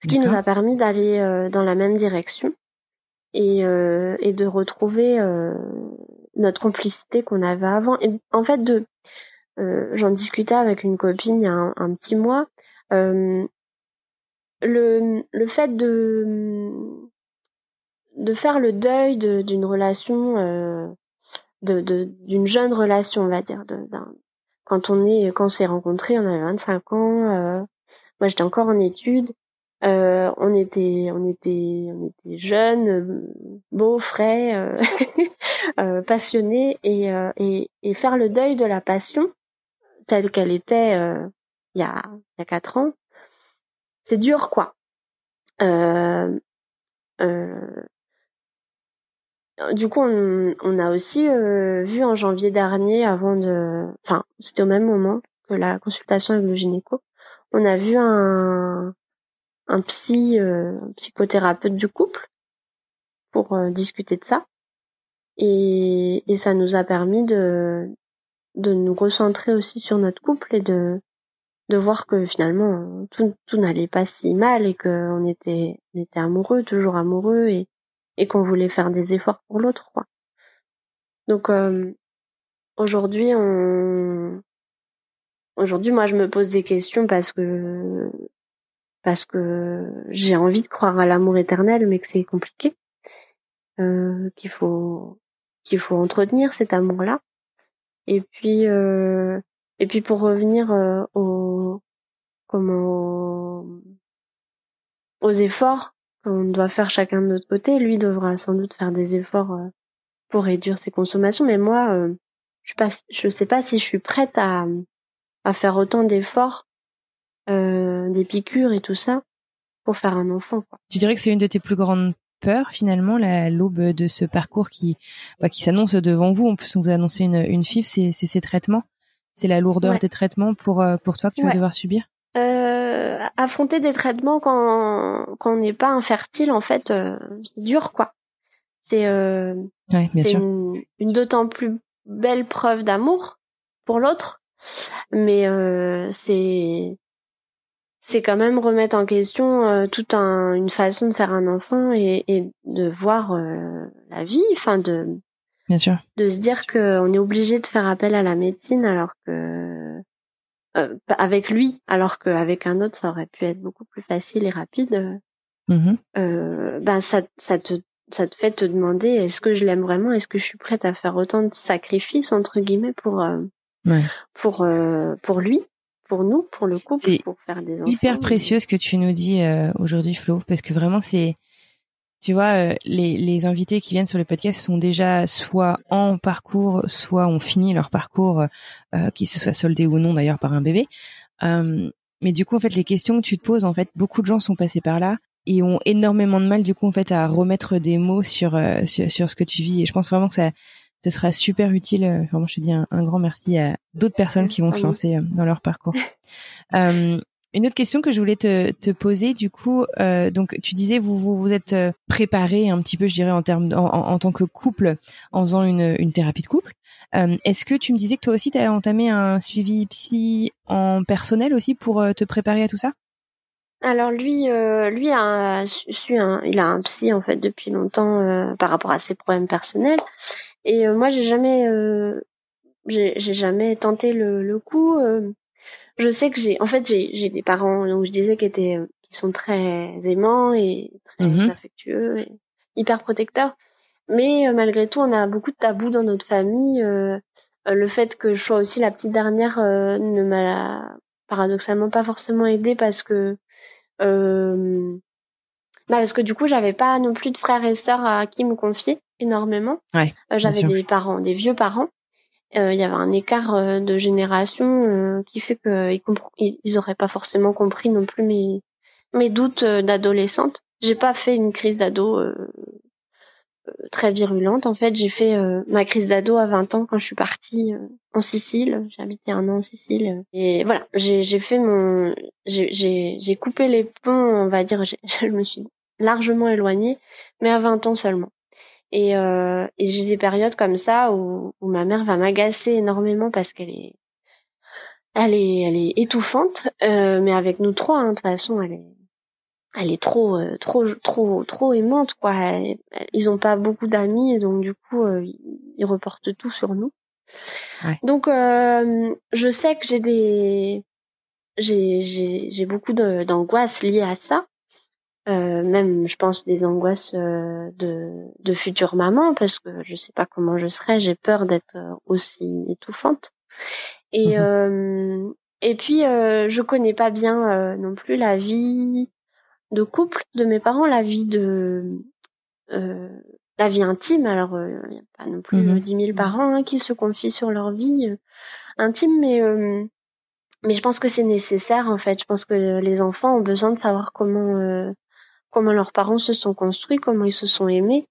S2: ce qui nous a permis d'aller dans la même direction et et de retrouver notre complicité qu'on avait avant. Et en fait de j'en discutais avec une copine il y a un, petit mois. Le, le fait de, de faire le deuil d'une relation, euh, de, d'une jeune relation, on va dire, de, quand on est, quand on s'est rencontrés, on avait 25 ans, euh, moi j'étais encore en études, euh, on était, on était, on était jeunes, beaux, frais, euh, passionnés, et, faire le deuil de la passion telle qu'elle était il y a, il quatre ans, c'est dur quoi. Euh, euh, du coup, on, a aussi euh, vu en janvier dernier, avant de, enfin, c'était au même moment que la consultation avec le gynéco, on a vu un un psy, un psychothérapeute du couple pour discuter de ça, et, et ça nous a permis de de nous recentrer aussi sur notre couple et de de voir que finalement tout, tout n'allait pas si mal et qu'on était on était amoureux toujours amoureux et et qu'on voulait faire des efforts pour l'autre quoi. Donc euh, aujourd'hui on aujourd'hui moi je me pose des questions parce que parce que j'ai envie de croire à l'amour éternel mais que c'est compliqué euh, qu'il faut qu'il faut entretenir cet amour là et puis euh, et puis pour revenir euh, au comment aux efforts qu'on doit faire chacun de notre côté, lui devra sans doute faire des efforts euh, pour réduire ses consommations, mais moi euh, je je sais pas si je suis prête à à faire autant d'efforts euh, des piqûres et tout ça pour faire un enfant. Quoi.
S3: Tu dirais que c'est une de tes plus grandes peurs finalement la l'aube de ce parcours qui bah, qui s'annonce devant vous. En plus, on vous annoncez une une FIF, c'est ces traitements. C'est la lourdeur des traitements pour euh, pour toi que tu vas devoir subir
S2: euh, Affronter des traitements quand quand on n'est pas infertile, en fait, euh, c'est dur, quoi. C'est euh,
S3: ouais,
S2: une d'autant plus belle preuve d'amour pour l'autre, mais euh, c'est c'est quand même remettre en question euh, toute un, une façon de faire un enfant et, et de voir euh, la vie, enfin de
S3: Bien sûr.
S2: de se dire qu'on est obligé de faire appel à la médecine alors que euh, avec lui, alors qu'avec un autre ça aurait pu être beaucoup plus facile et rapide.
S3: Mhm.
S2: Euh, ben ça, ça te ça te fait te demander est-ce que je l'aime vraiment, est-ce que je suis prête à faire autant de sacrifices entre guillemets pour euh,
S3: Ouais.
S2: pour euh, pour lui, pour nous, pour le couple,
S3: C'est
S2: pour faire des enfants.
S3: Hyper précieux ce que tu nous dis euh, aujourd'hui, Flo, parce que vraiment c'est, tu vois, euh, les, les invités qui viennent sur le podcast sont déjà soit en parcours, soit ont fini leur parcours, euh, qui se soit soldé ou non d'ailleurs par un bébé. Euh, mais du coup, en fait, les questions que tu te poses, en fait, beaucoup de gens sont passés par là et ont énormément de mal, du coup, en fait, à remettre des mots sur euh, sur, sur ce que tu vis. Et je pense vraiment que ça, ce sera super utile. euh, Vraiment, je te dis un, un grand merci à d'autres personnes qui vont se lancer euh, dans leur parcours. Euh, une autre question que je voulais te, te poser, du coup, euh, donc tu disais vous vous, vous êtes euh, préparé un petit peu, je dirais en termes en, en, en tant que couple, en faisant une, une thérapie de couple. Euh, Est-ce que tu me disais que toi aussi tu as entamé un suivi psy en personnel aussi pour euh, te préparer à tout ça?
S2: Alors lui, euh, lui a, un, il a un psy en fait depuis longtemps euh, par rapport à ses problèmes personnels. Et euh, moi, j'ai jamais, euh, j'ai jamais tenté le, le coup. euh. je sais que j'ai, en fait, j'ai des parents, donc je disais, qui étaient, qui sont très aimants et très
S3: Mhm.
S2: affectueux, et hyper protecteurs. Mais euh, malgré tout, on a beaucoup de tabous dans notre famille. le fait que je sois aussi la petite dernière euh, ne m'a paradoxalement pas forcément aidée parce que euh, bah parce que du coup j'avais pas non plus de frères et sœurs à qui me confier énormément.
S3: Ouais,
S2: Euh, j'avais des parents, des vieux parents. Euh, Il y avait un écart euh, de génération euh, qui fait que ils, auraient pas forcément compris non plus mes mes doutes d'adolescente. J'ai pas fait une crise d'ado très virulente. En fait, j'ai fait euh, ma crise d'ado à 20 ans quand je suis partie euh, en Sicile. J'ai habité un an en Sicile. Et voilà, j'ai fait mon... J'ai coupé les ponts, on va dire. Je me suis largement éloignée, mais à 20 ans seulement. Et, euh, et j'ai des périodes comme ça où, où ma mère va m'agacer énormément parce qu'elle est... Elle est, elle est étouffante, euh, mais avec nous trois, hein, de toute façon, elle est, elle est trop euh, trop trop trop aimante quoi. Elle- elle- ils ont pas beaucoup d'amis et donc du coup euh, ils reportent tout sur nous.
S3: Ouais.
S2: donc euh, je sais que j'ai des j'ai j'ai j'ai beaucoup d'angoisses liées à ça euh, même je pense des angoisses euh, de de future maman parce que je sais pas comment je serai j'ai peur d'être euh, aussi étouffante et
S3: Mhm.
S2: euh, et puis euh, je connais pas bien euh, non plus la vie de couple de mes parents, la vie de euh, la vie intime. Alors il n'y a pas non plus
S3: Mhm.
S2: euh, 10 000 parents hein, qui se confient sur leur vie intime, mais euh, mais je pense que c'est nécessaire en fait. Je pense que les enfants ont besoin de savoir comment euh, comment leurs parents se sont construits, comment ils se sont aimés.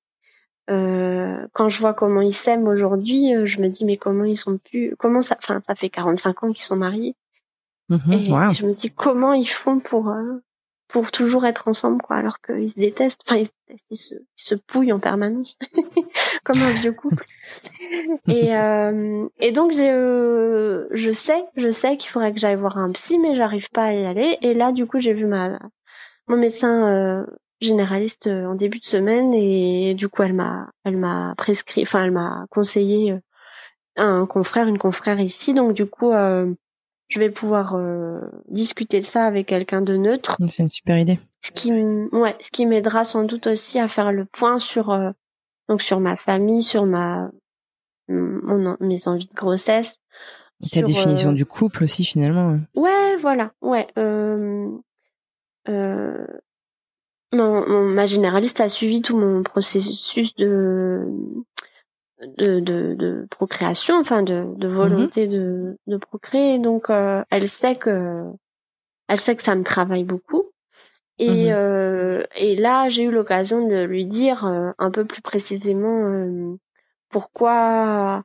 S2: Euh, quand je vois comment ils s'aiment aujourd'hui, euh, je me dis mais comment ils sont plus comment ça enfin ça fait 45 ans qu'ils sont mariés.
S3: Mhm,
S2: et
S3: wow.
S2: je me dis comment ils font pour euh, pour toujours être ensemble quoi alors qu'ils se détestent. Enfin ils se détestent ils se, ils se pouillent en permanence comme un vieux couple. Et euh, et donc j'ai je sais je sais qu'il faudrait que j'aille voir un psy mais j'arrive pas à y aller. Et là du coup j'ai vu ma mon médecin euh, généraliste euh, en début de semaine et du coup elle m'a elle m'a prescrit enfin elle m'a conseillé euh, un confrère une confrère ici donc du coup euh, je vais pouvoir euh, discuter de ça avec quelqu'un de neutre
S3: C'est une super idée.
S2: ce qui ouais ce qui m'aidera sans doute aussi à faire le point sur euh, donc sur ma famille sur ma mon, mes envies de grossesse
S3: Ta
S2: sur,
S3: définition du couple aussi finalement.
S2: Ouais, voilà, ouais. Euh, mon, mon- ma généraliste a suivi tout mon processus de de, de, de procréation, enfin de, de volonté de, de procréer. Donc, euh, elle sait que elle sait que ça me travaille beaucoup. Et,
S3: Mhm.
S2: euh, et là, j'ai eu l'occasion de lui dire euh, un peu plus précisément euh, pourquoi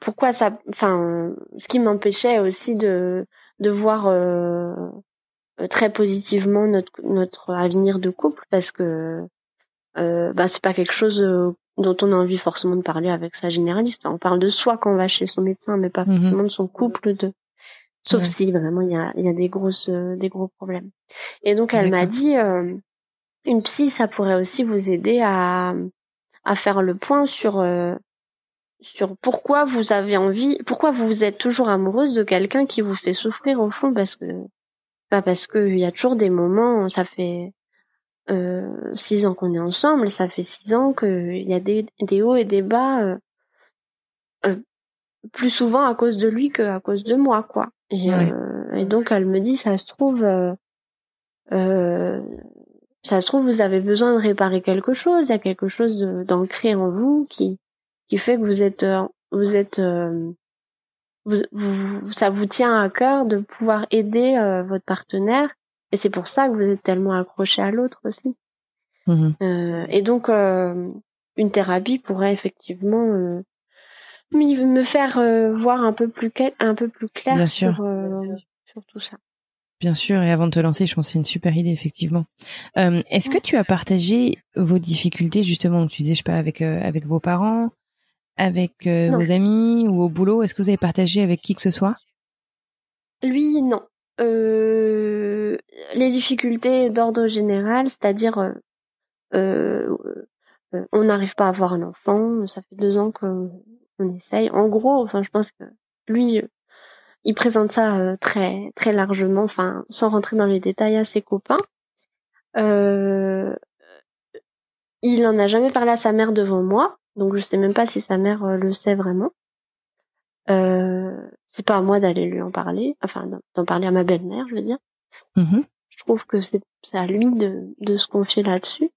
S2: pourquoi ça enfin ce qui m'empêchait aussi de de voir euh, très positivement notre notre avenir de couple parce que euh, bah c'est pas quelque chose euh, dont on a envie forcément de parler avec sa généraliste. On parle de soi quand on va chez son médecin, mais pas mhm. forcément de son couple, de sauf si vraiment il y a, y a des grosses euh, des gros problèmes. Et donc elle m'a dit euh, une psy, ça pourrait aussi vous aider à à faire le point sur euh, sur pourquoi vous avez envie, pourquoi vous êtes toujours amoureuse de quelqu'un qui vous fait souffrir au fond, parce que pas parce que il y a toujours des moments, ça fait euh, six ans qu'on est ensemble, ça fait six ans qu'il y a des, des hauts et des bas, euh, euh, plus souvent à cause de lui qu'à cause de moi, quoi. Et, et, donc elle me dit, ça se trouve, ça se trouve, vous avez besoin de réparer quelque chose, il y a quelque chose d'ancré en vous qui qui fait que vous êtes vous êtes vous, ça vous tient à cœur de pouvoir aider votre partenaire. Et c'est pour ça que vous êtes tellement accroché à l'autre aussi. Mmh euh, et donc, euh, une thérapie pourrait effectivement euh, me faire euh, voir un peu plus un peu plus clair sur, sur tout ça.
S3: Bien sûr, et avant de te lancer, je pense que c'est une super idée, effectivement. Est-ce que tu as partagé vos difficultés, justement, tu disais, je sais pas, avec, avec vos parents, avec vos amis ou au boulot? Est-ce que vous avez partagé avec qui que ce soit?
S2: Lui, non. Euh, les difficultés d'ordre général, c'est-à-dire euh, euh, on n'arrive pas à avoir un enfant, ça fait deux ans qu'on essaye. En gros, enfin, je pense que lui, il présente ça très très largement, enfin, sans rentrer dans les détails à ses copains. il en a jamais parlé à sa mère devant moi, donc je sais même pas si sa mère le sait vraiment. Euh, c'est pas à moi d'aller lui en parler, enfin d'en parler à ma belle-mère, je veux dire. Mmh je trouve que c'est à lui de, de se confier là-dessus.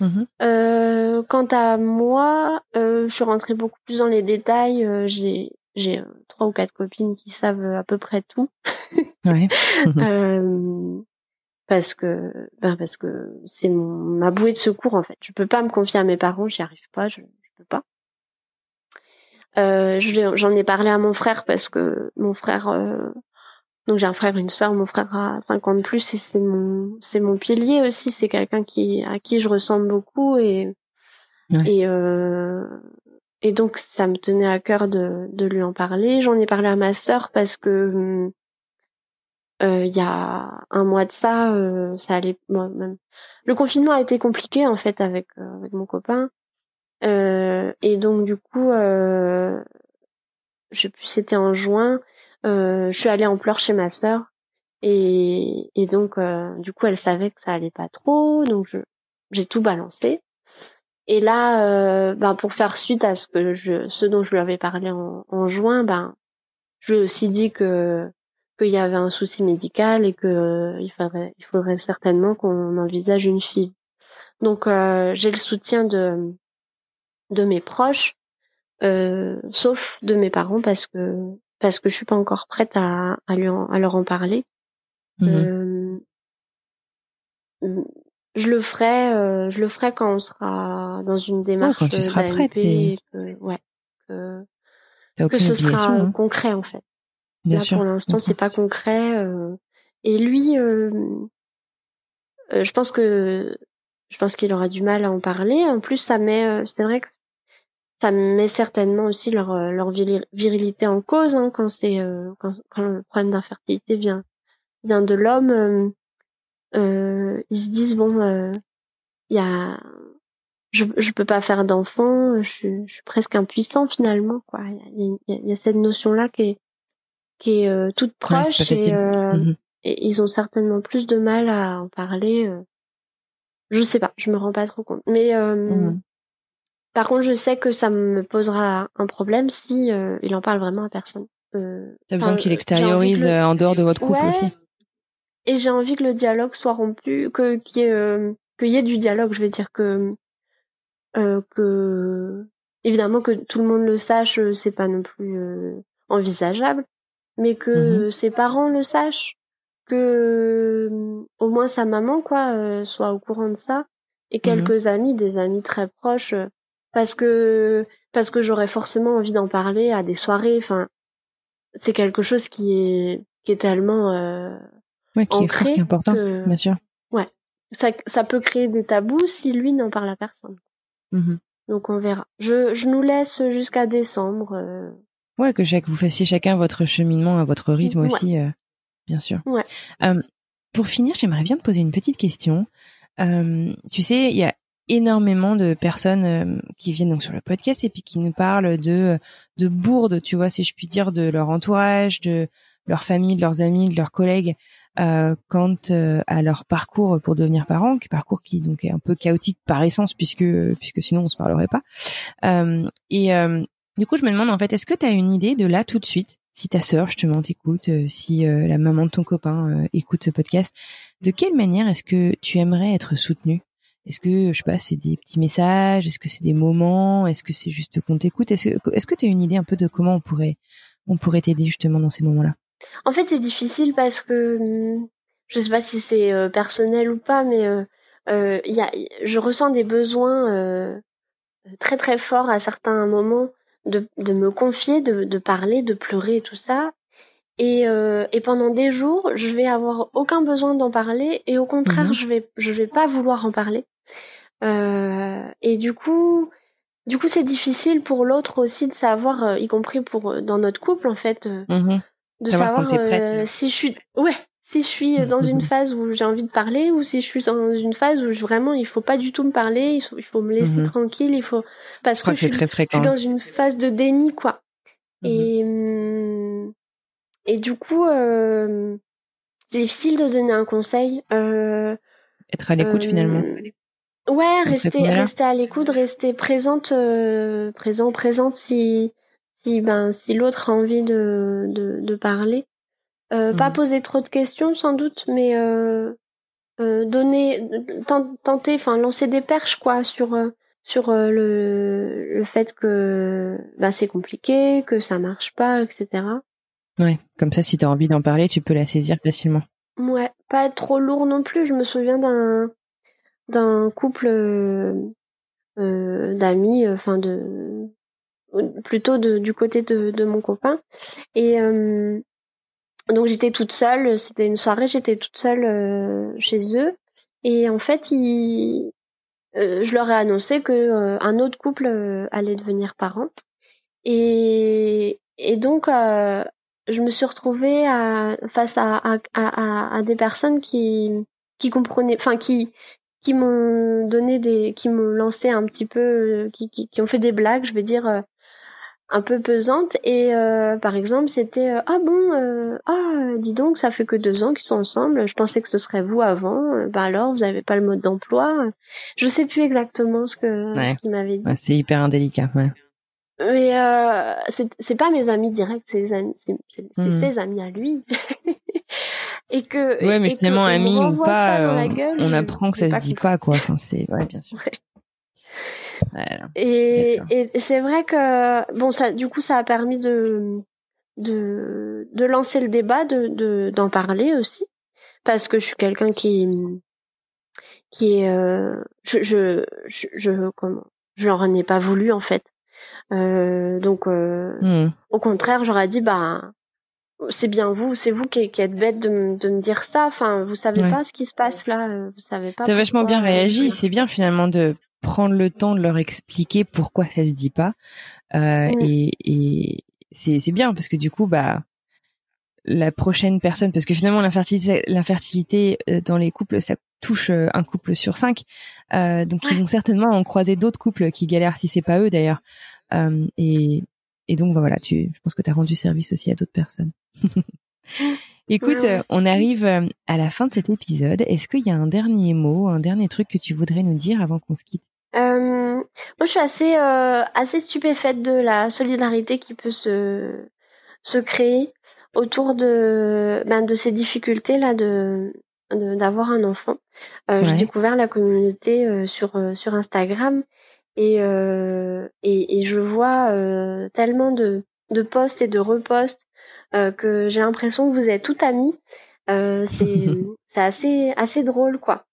S2: Mmh euh, quant à moi, euh, je suis rentrée beaucoup plus dans les détails. Euh, j'ai j'ai euh, trois ou quatre copines qui savent à peu près tout. ouais. Mmh parce que ben parce que c'est ma bouée de secours en fait. Je peux pas me confier à mes parents, j'y arrive pas, je peux pas. Euh, J'en ai parlé à mon frère parce que mon frère, euh, donc j'ai un frère et une sœur, mon frère a 50 plus et c'est mon, c'est mon pilier aussi. C'est quelqu'un qui à qui je ressemble beaucoup et et euh, et donc ça me tenait à cœur de, de lui en parler. J'en ai parlé à ma sœur parce que euh, il y a un mois de ça, euh, ça allait. Même. Le confinement a été compliqué en fait avec avec mon copain. Euh, et donc du coup, euh, je sais plus, c'était en juin. Euh, je suis allée en pleurs chez ma sœur et, et donc euh, du coup, elle savait que ça allait pas trop, donc je, j'ai tout balancé. Et là, euh, ben pour faire suite à ce que je, ce dont je lui avais parlé en, en juin, ben je lui ai aussi dit que qu'il y avait un souci médical et que euh, il faudrait il faudrait certainement qu'on envisage une fille. Donc j'ai le soutien de de mes proches, euh, sauf de mes parents parce que parce que je suis pas encore prête à à, lui à leur en parler. Mhm. Euh, je le ferai, euh, je le ferai quand on sera dans une démarche.
S3: quand tu seras prête.
S2: Que, ouais, que, que ce sera hein. concret en fait. Bien Là, sûr. Pour l'instant, c'est pas concret. Euh, et lui, euh, je pense que je pense qu'il aura du mal à en parler. En plus, ça met, c'est vrai que ça met certainement aussi leur, euh, leur virilité en cause hein, quand c'est euh, quand, quand, le problème d'infertilité vient vient de l'homme euh, euh ils se disent bon il y a je je peux pas faire d'enfant je, suis, je suis presque impuissant finalement quoi. Il y a, y a, cette notion là qui est qui est toute proche et, mmh et, ils ont certainement plus de mal à en parler je sais pas je me rends pas trop compte. Mais mmh par contre, je sais que ça me posera un problème si euh, il en parle vraiment à personne.
S3: Euh, T'as besoin qu'il extériorise euh, en dehors de votre couple aussi.
S2: Et j'ai envie que le dialogue soit rompu, que qu'il y, ait, euh, y ait du dialogue. Je veux dire que euh, que évidemment que tout le monde le sache, c'est pas non plus envisageable, mais que mm-hmm. ses parents le sachent, que au moins sa maman quoi soit au courant de ça, et mm-hmm. quelques amis, des amis très proches parce que parce que j'aurais forcément envie d'en parler à des soirées. Enfin, c'est quelque chose qui est qui est tellement euh,
S3: ouais, qui ancré, est important, bien sûr.
S2: Ouais, ça, ça peut créer des tabous si lui n'en parle à personne.
S3: Mhm.
S2: Donc on verra. Je, je nous laisse jusqu'à décembre. euh.
S3: Ouais, que chaque, vous fassiez chacun votre cheminement à votre rythme
S2: Ouais.
S3: aussi, euh, bien sûr.
S2: Ouais.
S3: Euh, pour finir, j'aimerais bien te poser une petite question. Tu sais, il y a énormément de personnes euh, qui viennent donc sur le podcast et puis qui nous parlent de de bourdes, tu vois, si je puis dire, de leur entourage, de leur famille, de leurs amis, de leurs collègues, euh, quant euh, à leur parcours pour devenir parent, qui parcours qui donc est un peu chaotique par essence puisque puisque sinon on se parlerait pas. Euh, et euh, du coup, je me demande en fait, est-ce que tu as une idée de là tout de suite, si ta sœur justement t'écoute, si la maman de ton copain écoute ce podcast, de quelle manière est-ce que tu aimerais être soutenue? Est-ce que je sais pas, c'est des petits messages? Est-ce que c'est des moments? Est-ce que c'est juste qu'on t'écoute? Est-ce que est-ce que tu as une idée un peu de comment on pourrait on pourrait t'aider justement dans ces moments-là?
S2: En fait, c'est difficile parce que hum, je sais pas si c'est euh, personnel ou pas, mais euh, euh, y a, je ressens des besoins euh, très très forts à certains moments de, de me confier, de, de parler, de pleurer et tout ça. Et, euh, et pendant des jours, je vais avoir aucun besoin d'en parler et au contraire,
S3: Mhm.
S2: je vais je vais pas vouloir en parler. Euh, et du coup, du coup, c'est difficile pour l'autre aussi de savoir, euh, y compris pour dans notre couple en fait.
S3: Mhm.
S2: de
S3: Savoir prête,
S2: si je suis ouais si je suis dans une phase où j'ai envie de parler ou si je suis dans une phase où je- vraiment il faut pas du tout me parler il faut, il faut me laisser
S3: Mhm.
S2: tranquille il faut parce
S3: Je
S2: que je suis,
S3: très
S2: je
S3: fréquent.
S2: suis dans une phase de déni quoi et hum, et du coup euh, c'est difficile de donner un conseil euh,
S3: Être à l'écoute
S2: euh,
S3: finalement.
S2: Ouais,
S3: Dans cette
S2: rester, rester à l'écoute, rester présente, euh, présent, présente si, si, ben, si l'autre a envie de, de, de parler. Euh, Pas
S3: Mhm.
S2: poser trop de questions sans doute, mais euh, euh, donner, ten- tenter, enfin lancer des perches quoi sur euh, sur euh, le le fait que ben, c'est compliqué, que ça marche pas, etc.
S3: Ouais, comme ça si tu as envie d'en parler, tu peux la saisir facilement.
S2: Ouais, pas trop lourd non plus. Je me souviens d'un d'un couple euh, euh, d'amis, enfin de plutôt de, du côté de, de mon copain. Et euh, donc j'étais toute seule. C'était une soirée, j'étais toute seule euh, chez eux. Et en fait, euh, je leur ai annoncé que euh, un autre couple euh, allait devenir parent. Et, et donc, euh, je me suis retrouvée à, face à, à, à, à des personnes qui, qui comprenaient, enfin qui, qui m'ont donné des, qui m'ont lancé un petit peu, euh, qui, qui, qui ont fait des blagues, je vais dire euh, un peu pesantes. Et euh, par exemple, c'était euh, ah bon, euh, ah dis donc, ça fait que deux ans qu'ils sont ensemble. Je pensais que ce serait vous avant. Bah alors, vous avez pas le mode d'emploi. Je sais plus exactement ce que
S3: Ouais.
S2: ce qu'il m'avait dit.
S3: Ouais, c'est hyper indélicat. Ouais.
S2: Mais euh, c'est c'est pas mes amis directs, c'est amis,
S3: Mhm.
S2: ses amis à lui. et que
S3: Ouais, mais finalement,
S2: on me
S3: ami ou pas, euh,
S2: gueule,
S3: on apprend que ça se dit
S2: compris.
S3: pas, quoi. Enfin, c'est, ouais, bien sûr.
S2: Ouais.
S3: Voilà.
S2: Et, et c'est vrai que bon ça du coup ça a permis de de de lancer le débat de de d'en parler aussi parce que je suis quelqu'un qui qui est euh, je je je, je comment je n'en ai pas voulu en fait donc euh,
S3: Mhm.
S2: au contraire j'aurais dit bah c'est bien vous c'est vous qui, qui êtes bête de, me- de me dire ça enfin vous savez
S3: Ouais.
S2: pas ce qui se passe là euh, vous savez pas
S3: T'as vachement bien
S2: euh,
S3: réagi. C'est bien finalement de prendre le temps de leur expliquer pourquoi ça se dit pas. Euh,
S2: Mm.
S3: Et, et c'est, bien parce que du coup, bah, la prochaine personne, parce que finalement l'infertilité, l'infertilité euh, dans les couples, ça touche euh, un couple sur cinq. Euh, donc ils vont certainement en croiser d'autres couples qui galèrent si c'est pas eux d'ailleurs. Euh, et, et donc bah, voilà, tu, je pense que tu as rendu service aussi à d'autres personnes. Écoute,
S2: Ouais, ouais.
S3: on arrive euh, à la fin de cet épisode. Est-ce qu'il y a un dernier mot, un dernier truc que tu voudrais nous dire avant qu'on se quitte?
S2: Euh, moi, je suis assez euh, assez stupéfaite de la solidarité qui peut se se créer autour de ben, de ces difficultés là de- d'avoir un enfant. Euh, J'ai découvert la communauté euh, sur euh, sur Instagram et euh, et, et je vois euh, tellement de de posts et de reposts euh, que j'ai l'impression que vous êtes tout amis. Euh, c'est c'est assez assez drôle quoi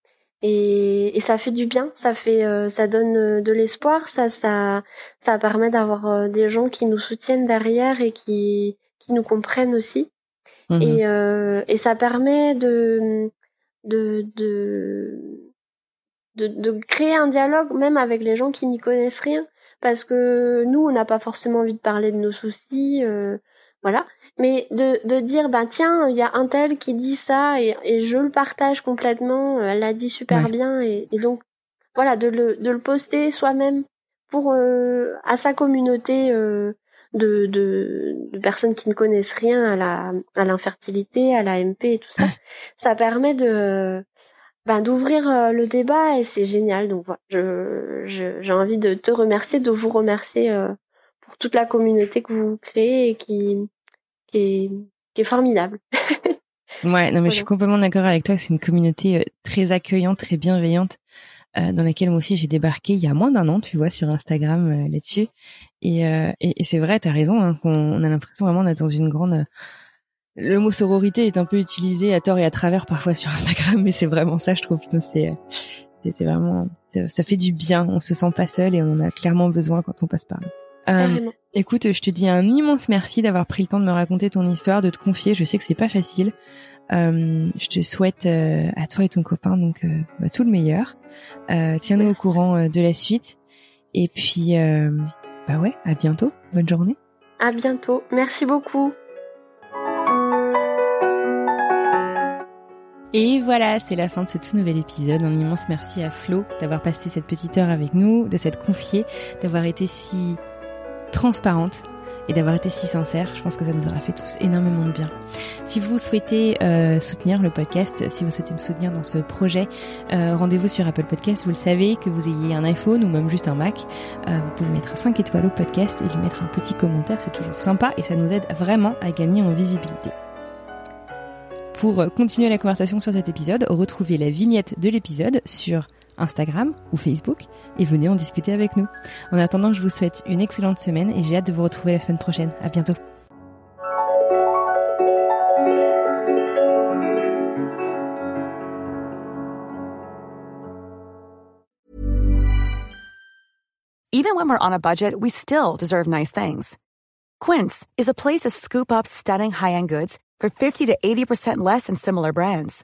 S2: et, et ça fait du bien ça fait euh, ça donne de l'espoir ça ça ça permet d'avoir des gens qui nous soutiennent derrière et qui qui nous comprennent aussi
S3: Mhm.
S2: et euh, et ça permet de de de de, de créer un dialogue même avec les gens qui n'y connaissent rien. Parce que nous on n'a pas forcément envie de parler de nos soucis euh, voilà. Mais de, de dire ben tiens il y a un tel qui dit ça et, et je le partage complètement elle l'a dit super bien et, et, donc voilà de le de le poster soi-même pour euh, à sa communauté euh, de, de, de, personnes qui ne connaissent rien à la à l'infertilité à la MP et tout ça ça permet de ben, d'ouvrir euh, le débat et c'est génial. Donc voilà, je, j'ai envie de te remercier, de vous remercier euh, pour toute la communauté que vous créez et qui, qui, est, qui est formidable.
S3: ouais, non mais je suis complètement d'accord avec toi. C'est une communauté euh, très accueillante, très bienveillante, dans laquelle moi aussi j'ai débarqué il y a moins d'un an, tu vois, sur Instagram là-dessus. Et, et, et c'est vrai, t'as raison, hein, qu'on a l'impression vraiment d'être dans une grande le mot sororité est un peu utilisé à tort et à travers parfois sur Instagram, mais c'est vraiment ça, je trouve. C'est, c'est vraiment, ça fait du bien. On se sent pas seul et on en a clairement besoin quand on passe par là. Euh, écoute, je te dis un immense merci d'avoir pris le temps de me raconter ton histoire, de te confier. Je sais que c'est pas facile. Euh, je te souhaite euh, à toi et ton copain donc euh, bah, tout le meilleur. Euh, Tiens-nous au courant de la suite. Et puis, bah ouais, à bientôt. Bonne journée.
S2: À bientôt. Merci beaucoup.
S3: Et voilà, c'est la fin de ce tout nouvel épisode. Un immense merci à Flo d'avoir passé cette petite heure avec nous, de s'être confiée, d'avoir été si transparente et d'avoir été si sincère. Je pense que ça nous aura fait tous énormément de bien. Si vous souhaitez euh, soutenir le podcast, si vous souhaitez me soutenir dans ce projet, euh, rendez-vous sur Apple Podcast. Vous le savez, que vous ayez un iPhone ou même juste un Mac, euh, vous pouvez mettre 5 étoiles au podcast et lui mettre un petit commentaire. C'est toujours sympa et ça nous aide vraiment à gagner en visibilité. Pour continuer la conversation sur cet épisode, retrouvez la vignette de l'épisode sur Instagram ou Facebook et venez en discuter avec nous. En attendant, je vous souhaite une excellente semaine et j'ai hâte de vous retrouver la semaine prochaine. À bientôt.
S4: Even when we're on a budget, we still deserve nice things. Quince is a place to scoop up stunning high-end goods for 50 to 80% less than similar brands.